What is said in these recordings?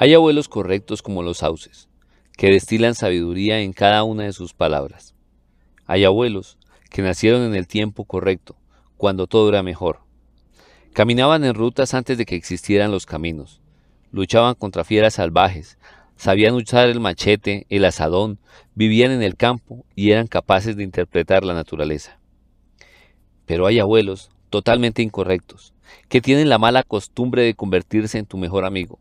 Hay abuelos correctos como los sauces, que destilan sabiduría en cada una de sus palabras. Hay abuelos que nacieron en el tiempo correcto, cuando todo era mejor. Caminaban en rutas antes de que existieran los caminos. Luchaban contra fieras salvajes, sabían usar el machete, el asadón, vivían en el campo y eran capaces de interpretar la naturaleza. Pero hay abuelos totalmente incorrectos, que tienen la mala costumbre de convertirse en tu mejor amigo.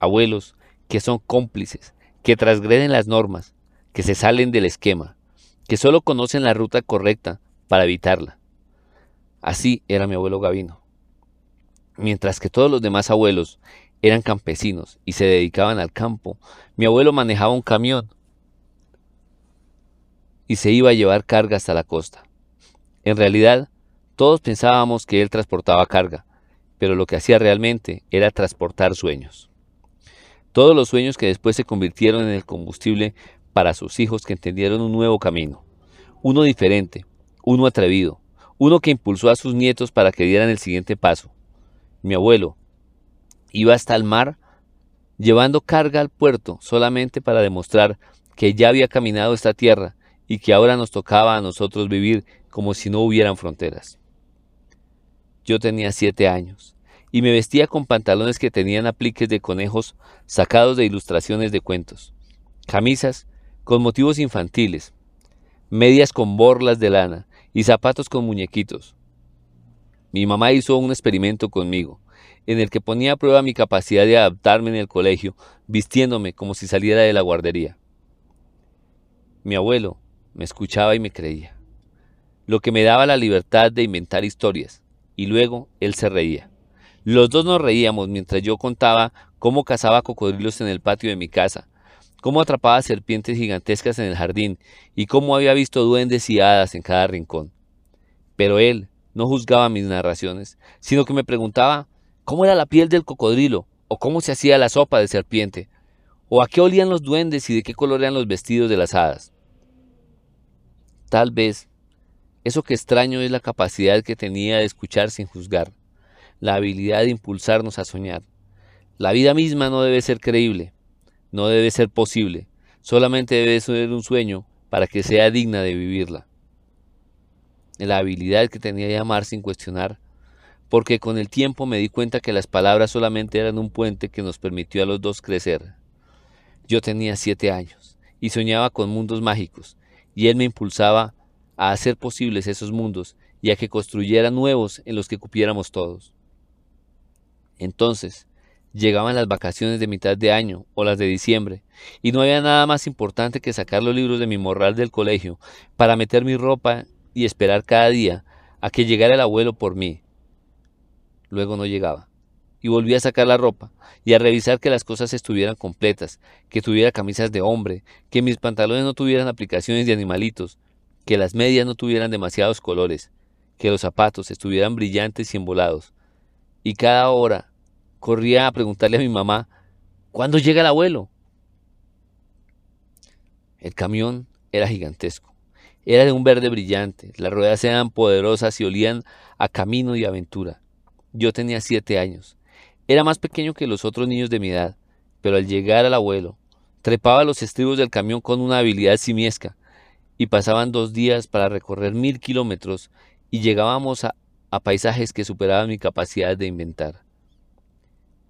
Abuelos que son cómplices, que transgreden las normas, que se salen del esquema, que solo conocen la ruta correcta para evitarla. Así era mi abuelo Gavino. Mientras que todos los demás abuelos eran campesinos y se dedicaban al campo, mi abuelo manejaba un camión y se iba a llevar carga hasta la costa. En realidad, todos pensábamos que él transportaba carga, pero lo que hacía realmente era transportar sueños. Todos los sueños que después se convirtieron en el combustible para sus hijos que entendieron un nuevo camino, uno diferente, uno atrevido, uno que impulsó a sus nietos para que dieran el siguiente paso. Mi abuelo iba hasta el mar llevando carga al puerto solamente para demostrar que ya había caminado esta tierra y que ahora nos tocaba a nosotros vivir como si no hubieran fronteras. Yo tenía siete años y me vestía con pantalones que tenían apliques de conejos sacados de ilustraciones de cuentos, camisas con motivos infantiles, medias con borlas de lana y zapatos con muñequitos. Mi mamá hizo un experimento conmigo, en el que ponía a prueba mi capacidad de adaptarme en el colegio, vistiéndome como si saliera de la guardería. Mi abuelo me escuchaba y me creía, lo que me daba la libertad de inventar historias, y luego él se reía. Los dos nos reíamos mientras yo contaba cómo cazaba cocodrilos en el patio de mi casa, cómo atrapaba serpientes gigantescas en el jardín y cómo había visto duendes y hadas en cada rincón. Pero él no juzgaba mis narraciones, sino que me preguntaba cómo era la piel del cocodrilo, o cómo se hacía la sopa de serpiente, o a qué olían los duendes y de qué color eran los vestidos de las hadas. Tal vez eso que extraño es la capacidad que tenía de escuchar sin juzgar, la habilidad de impulsarnos a soñar. La vida misma no debe ser creíble, no debe ser posible, solamente debe ser un sueño para que sea digna de vivirla. La habilidad que tenía de amar sin cuestionar, porque con el tiempo me di cuenta que las palabras solamente eran un puente que nos permitió a los dos crecer. Yo tenía siete años y soñaba con mundos mágicos, y él me impulsaba a hacer posibles esos mundos y a que construyera nuevos en los que cupiéramos todos. Entonces, Llegaban las vacaciones de mitad de año o las de diciembre, y no había nada más importante que sacar los libros de mi morral del colegio para meter mi ropa y esperar cada día a que llegara el abuelo por mí. Luego no llegaba, y volví a sacar la ropa y a revisar que las cosas estuvieran completas, que tuviera camisas de hombre, que mis pantalones no tuvieran aplicaciones de animalitos, que las medias no tuvieran demasiados colores, que los zapatos estuvieran brillantes y embolados. Y cada hora corría a preguntarle a mi mamá, ¿cuándo llega el abuelo? El camión era gigantesco. Era de un verde brillante, las ruedas eran poderosas y olían a camino y aventura. Yo tenía siete años. Era más pequeño que los otros niños de mi edad, pero al llegar al abuelo, trepaba los estribos del camión con una habilidad simiesca, y pasaban dos días para recorrer mil kilómetros y llegábamos a, a paisajes que superaban mi capacidad de inventar.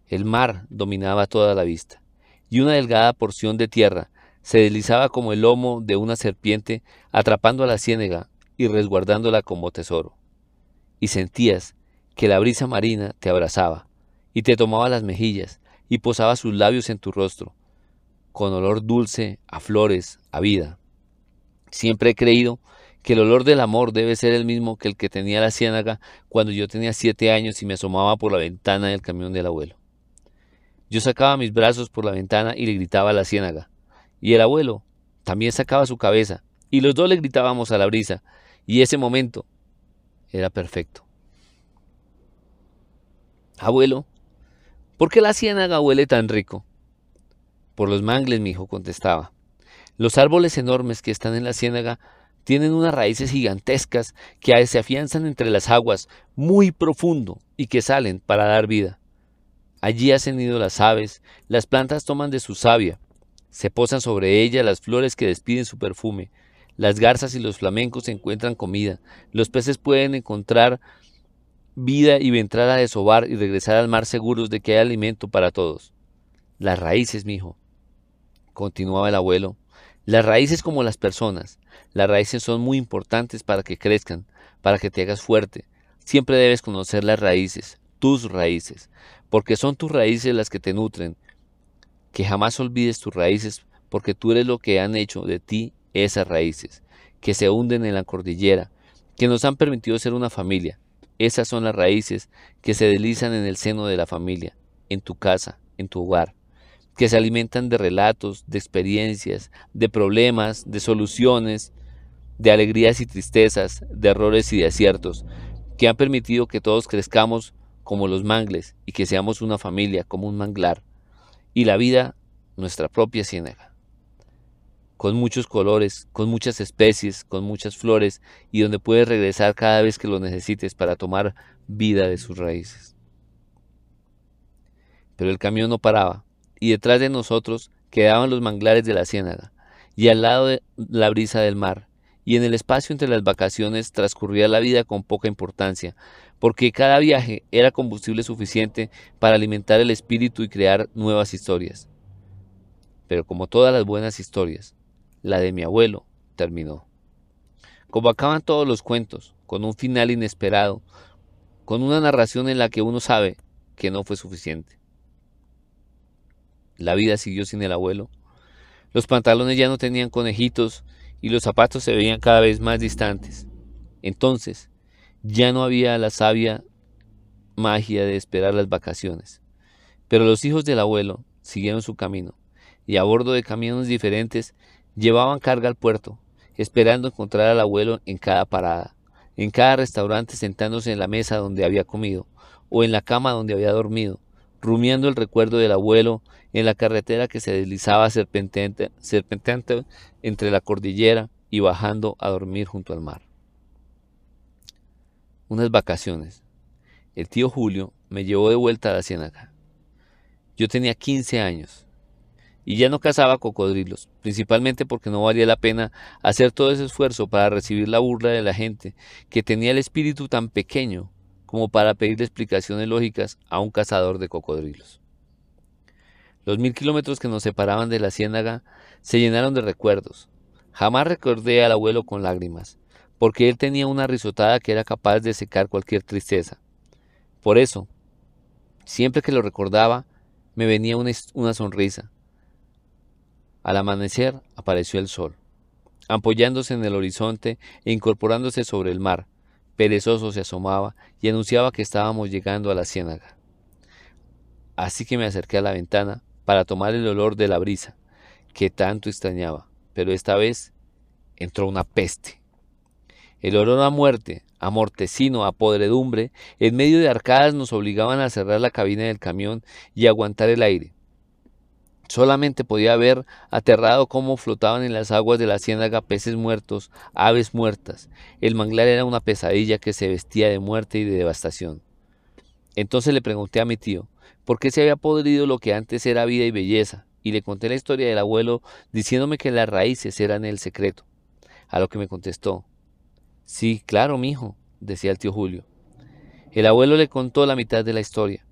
El mar dominaba toda la vista, y una delgada porción de tierra se deslizaba como el lomo de una serpiente atrapando a la ciénega y resguardándola como tesoro. Y sentías que la brisa marina te abrazaba, y te tomaba las mejillas, y posaba sus labios en tu rostro, con olor dulce a flores, a vida. Siempre he creído que el olor del amor debe ser el mismo que el que tenía la ciénaga cuando yo tenía siete años y me asomaba por la ventana del camión del abuelo. Yo sacaba mis brazos por la ventana y le gritaba a la ciénaga. Y el abuelo también sacaba su cabeza, y los dos le gritábamos a la brisa, y ese momento era perfecto. Abuelo, ¿por qué la ciénaga huele tan rico? Por los mangles, mi hijo contestaba. Los árboles enormes que están en la ciénaga tienen unas raíces gigantescas que se afianzan entre las aguas muy profundo y que salen para dar vida. Allí hacen nido las aves, las plantas toman de su savia, se posan sobre ella las flores que despiden su perfume, las garzas y los flamencos encuentran comida, los peces pueden encontrar vida y entrar a desovar y regresar al mar seguros de que hay alimento para todos. Las raíces, mijo, continuaba el abuelo, las raíces como las personas, las raíces son muy importantes para que crezcan, para que te hagas fuerte. Siempre debes conocer las raíces, tus raíces, porque son tus raíces las que te nutren. Que jamás olvides tus raíces, porque tú eres lo que han hecho de ti esas raíces, que se hunden en la cordillera, que nos han permitido ser una familia. Esas son las raíces que se deslizan en el seno de la familia, en tu casa, en tu hogar, que se alimentan de relatos, de experiencias, de problemas, de soluciones, de alegrías y tristezas, de errores y de aciertos, que han permitido que todos crezcamos como los mangles y que seamos una familia como un manglar, y la vida nuestra propia ciénaga, con muchos colores, con muchas especies, con muchas flores, y donde puedes regresar cada vez que lo necesites para tomar vida de sus raíces. Pero el camión no paraba, y detrás de nosotros quedaban los manglares de la ciénaga, y al lado de la brisa del mar, y en el espacio entre las vacaciones transcurría la vida con poca importancia, porque cada viaje era combustible suficiente para alimentar el espíritu y crear nuevas historias. Pero como todas las buenas historias, la de mi abuelo terminó. Como acaban todos los cuentos, con un final inesperado, con una narración en la que uno sabe que no fue suficiente. La vida siguió sin el abuelo. Los pantalones ya no tenían conejitos y los zapatos se veían cada vez más distantes. Entonces, ya no había la sabia magia de esperar las vacaciones. Pero los hijos del abuelo siguieron su camino, y a bordo de camiones diferentes llevaban carga al puerto, esperando encontrar al abuelo en cada parada, en cada restaurante sentándose en la mesa donde había comido, o en la cama donde había dormido, rumiando el recuerdo del abuelo en la carretera que se deslizaba serpenteante, entre la cordillera y bajando a dormir junto al mar unas vacaciones. El tío Julio me llevó de vuelta a la ciénaga. Yo tenía 15 años y ya no cazaba cocodrilos, principalmente porque no valía la pena hacer todo ese esfuerzo para recibir la burla de la gente que tenía el espíritu tan pequeño como para pedirle explicaciones lógicas a un cazador de cocodrilos. Los mil kilómetros que nos separaban de la ciénaga se llenaron de recuerdos. Jamás recordé al abuelo con lágrimas, porque él tenía una risotada que era capaz de secar cualquier tristeza. Por eso, siempre que lo recordaba, me venía una, una sonrisa. Al amanecer apareció el sol, apoyándose en el horizonte e incorporándose sobre el mar. Perezoso se asomaba y anunciaba que estábamos llegando a la ciénaga. Así que me acerqué a la ventana para tomar el olor de la brisa, que tanto extrañaba, pero esta vez entró una peste. El olor a muerte, a mortecino, a podredumbre, en medio de arcadas nos obligaban a cerrar la cabina del camión y aguantar el aire. Solamente podía ver aterrado cómo flotaban en las aguas de la ciénaga peces muertos, aves muertas. El manglar era una pesadilla que se vestía de muerte y de devastación. Entonces le pregunté a mi tío, ¿por qué se había podrido lo que antes era vida y belleza? Y le conté la historia del abuelo diciéndome que las raíces eran el secreto. A lo que me contestó, Sí, claro, mijo, decía el tío Julio. El abuelo le contó la mitad de la historia,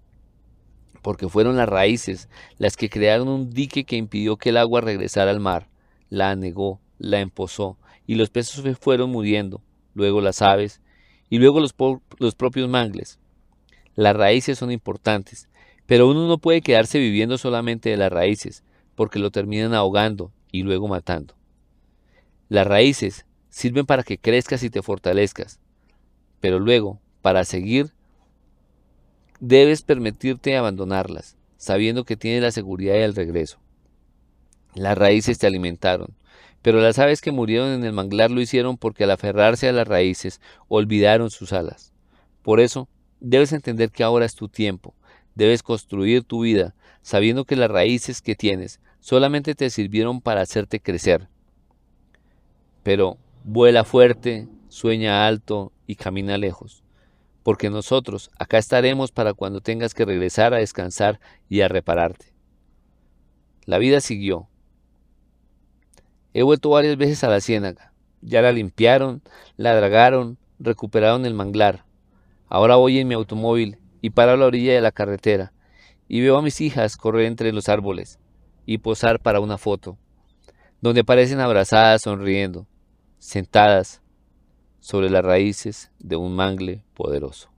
porque fueron las raíces las que crearon un dique que impidió que el agua regresara al mar, la anegó, la empozó, y los peces fueron muriendo, luego las aves, y luego los, los propios mangles. Las raíces son importantes, pero uno no puede quedarse viviendo solamente de las raíces, porque lo terminan ahogando y luego matando. Las raíces sirven para que crezcas y te fortalezcas. Pero luego, para seguir, debes permitirte abandonarlas, sabiendo que tienes la seguridad del regreso. Las raíces te alimentaron, pero las aves que murieron en el manglar lo hicieron porque al aferrarse a las raíces olvidaron sus alas. Por eso, debes entender que ahora es tu tiempo, debes construir tu vida, sabiendo que las raíces que tienes solamente te sirvieron para hacerte crecer. Pero Vuela fuerte, sueña alto y camina lejos, porque nosotros acá estaremos para cuando tengas que regresar a descansar y a repararte. La vida siguió. He vuelto varias veces a la ciénaga. Ya la limpiaron, la dragaron, recuperaron el manglar. Ahora voy en mi automóvil y paro a la orilla de la carretera y veo a mis hijas correr entre los árboles y posar para una foto, donde parecen abrazadas sonriendo, sentadas sobre las raíces de un mangle poderoso.